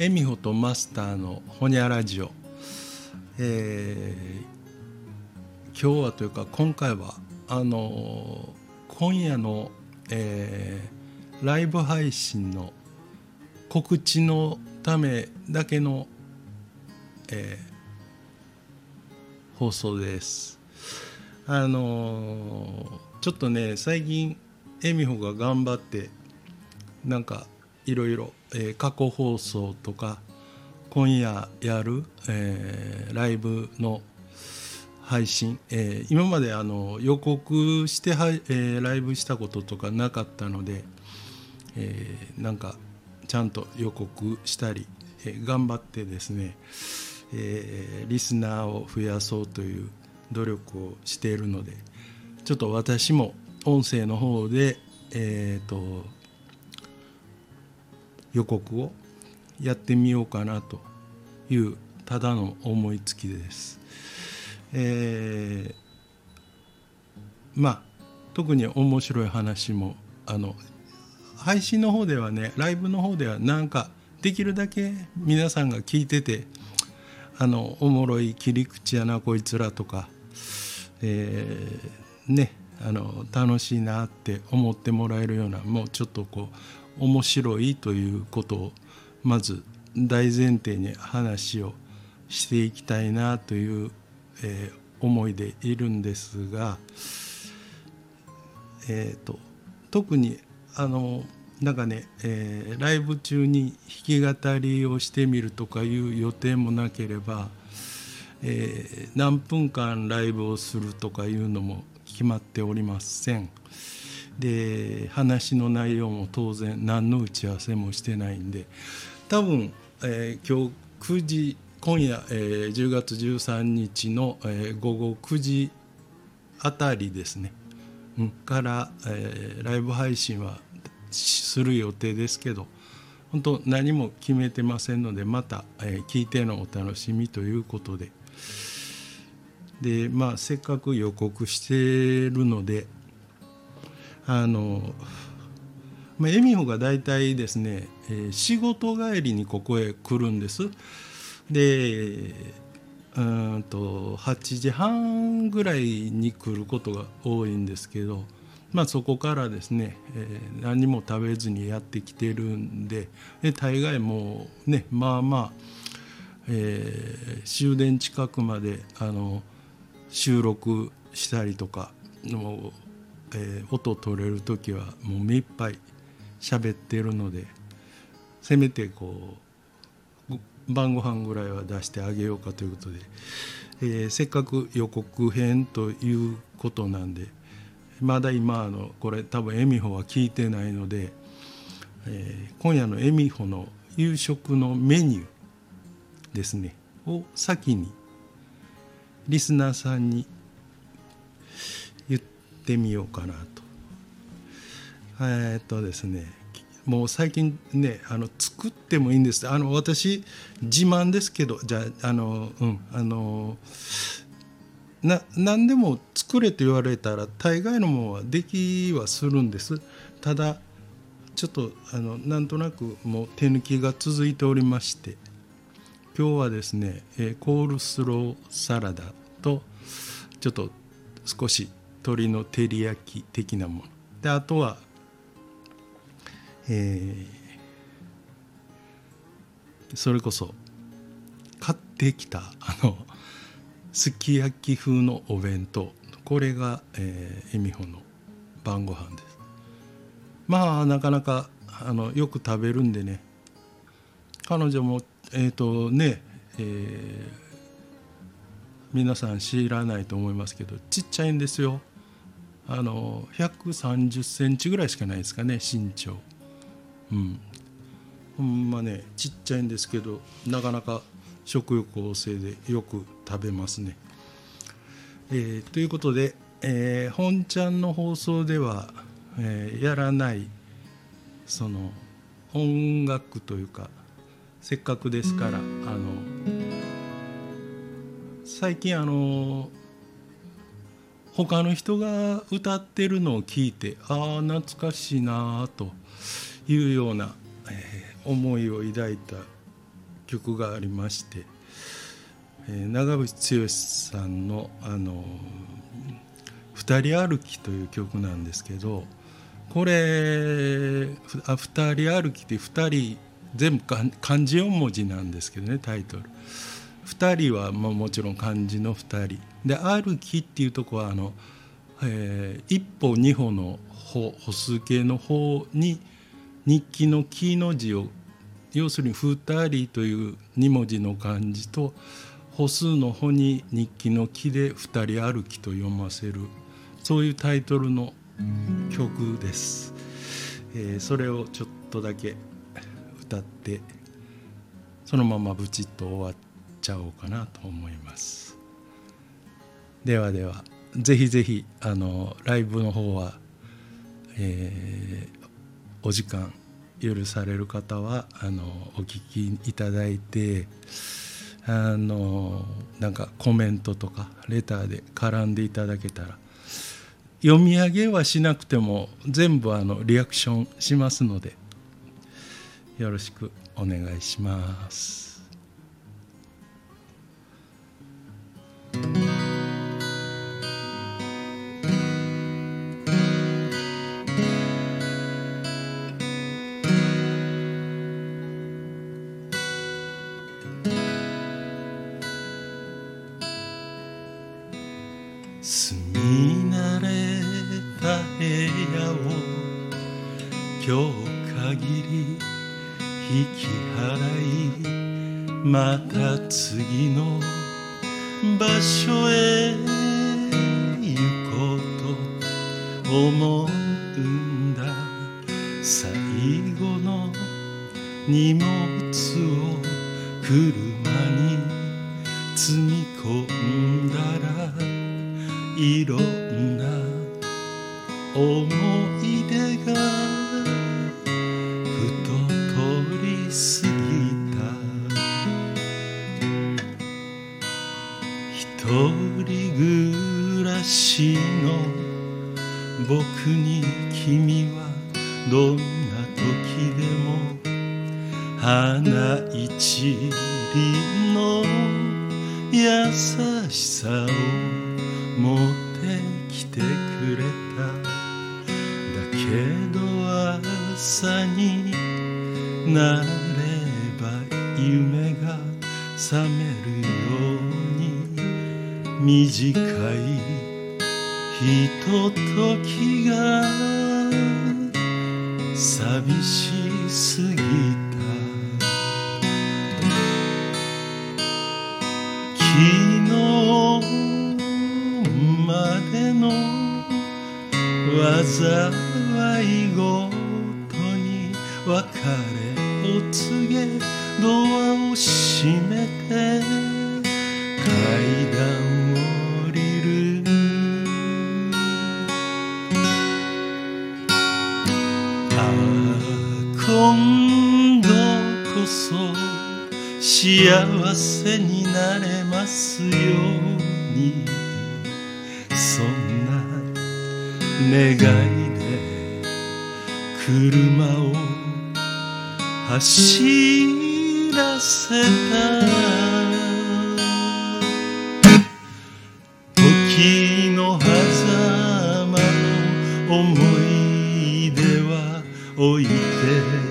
えみほとマスターのほにゃラジオ、えー、今日はというか今回はあの今夜の、えー、ライブ配信の告知のためだけの、えー、放送です。あのちょっとね最近えみほが頑張ってなんかいろいろ、えー、過去放送とか今夜やる、えー、ライブの配信、えー、今まであの予告しては、えー、ライブしたこととかなかったので、えー、なんかちゃんと予告したり、えー、頑張ってですね、えー、リスナーを増やそうという努力をしているのでちょっと私も音声の方で、えーと、予告をやってみようかなというただの思いつきです。えー、まあ特に面白い話もあの配信の方ではねライブの方ではなんかできるだけ皆さんが聞いててあのおもろい切り口やなこいつらとか、えー、ねあの楽しいなって思ってもらえるようなもうちょっとこう面白いということをまず大前提に話をしていきたいなという、えー、思いでいるんですが、えーと、特にあのなんかね、えー、ライブ中に弾き語りをしてみるとかいう予定もなければ、えー、何分間ライブをするとかいうのも決まっておりません。で話の内容も当然何の打ち合わせもしてないんで多分、えー、今日9時今夜、えー、10月13日の、えー、午後9時あたりですね、うん、から、えー、ライブ配信はする予定ですけど本当何も決めてませんのでまた、えー、聞いてのお楽しみということで。でまあせっかく予告してるのであのまあ、エミホが大体ですね、えー、仕事帰りにここへ来るんです。でうんと8時半ぐらいに来ることが多いんですけど、まあ、そこからですね、えー、何も食べずにやってきてるんでで大概もうねまあまあ、えー、終電近くまであの収録したりとかもう、えー、音取れる時はもう目いっぱい喋ってるのでせめてこう晩ご飯ぐらいは出してあげようかということで、えー、せっかく予告編ということなんでまだ今あのこれ多分恵美穂は聞いてないので、えー、今夜の恵美穂の夕食のメニューですねを先にリスナーさんにってみようかなと。えー、っとですねもう最近ねあの作ってもいいんです。あの私自慢ですけどじゃああのうんあのな何でも作れと言われたら大概のものはできはするんです。ただちょっとあのなんとなくもう手抜きが続いておりまして。今日はですね、えコールスローサラダとちょっと少し鶏の照り焼き的なもの。であとは、えー、それこそ買ってきたあのすき焼き風のお弁当。これが、えー、恵美穂の晩ご飯です。まあなかなかあのよく食べるんでね。彼女もえっ、ー、とね、えー、皆さん知らないと思いますけどちっちゃいんですよ。あの130センチぐらいしかないですかね身長。うん。ほんまねちっちゃいんですけどなかなか食欲旺盛でよく食べますね、えー、ということで、えー、本ちゃんの放送では、えー、やらないその音楽というかせっかくですからあの最近あの他の人が歌ってるのを聞いてああ懐かしいなというような、えー、思いを抱いた曲がありまして、えー、長渕剛さんの「あの二人歩き」という曲なんですけどこれ「あ二人歩き」って2人全部漢字4文字なんですけどねタイトル。2人はももちろん漢字の2人で歩きっていうとこはあの、えー、一歩二歩の歩歩数形の方に日記の「木」の字を要するに「二人」という2文字の漢字と歩数の「歩」に日記の「木」で「二人歩き」と読ませるそういうタイトルの曲です。えー、それをちょっとだけ歌ってそのままブチッと終わってちゃおうかなと思います。ではではぜひぜひあのライブの方は、えー、お時間許される方はあのお聞きいただいてあのなんかコメントとかレターで絡んでいただけたら読み上げはしなくても全部あのリアクションしますのでよろしくお願いします。住み慣れた部屋を今日限り引き払いまた次の場所へ行こうと思うんだ。最後の荷物を車に積み込んだらいろんな思い出がふと通り過ぎた。一人暮らしの僕に君はどんな時でも花一輪の優しさを持ってきてくれた。だけど朝になれば夢が覚めるように。短いひとときが寂しすぎ災いごとに別れを告げドアを閉めて階段を降りる。ああ今度こそ幸せになれますように。願いで車を走らせた。時の狭間の思い出は置いて。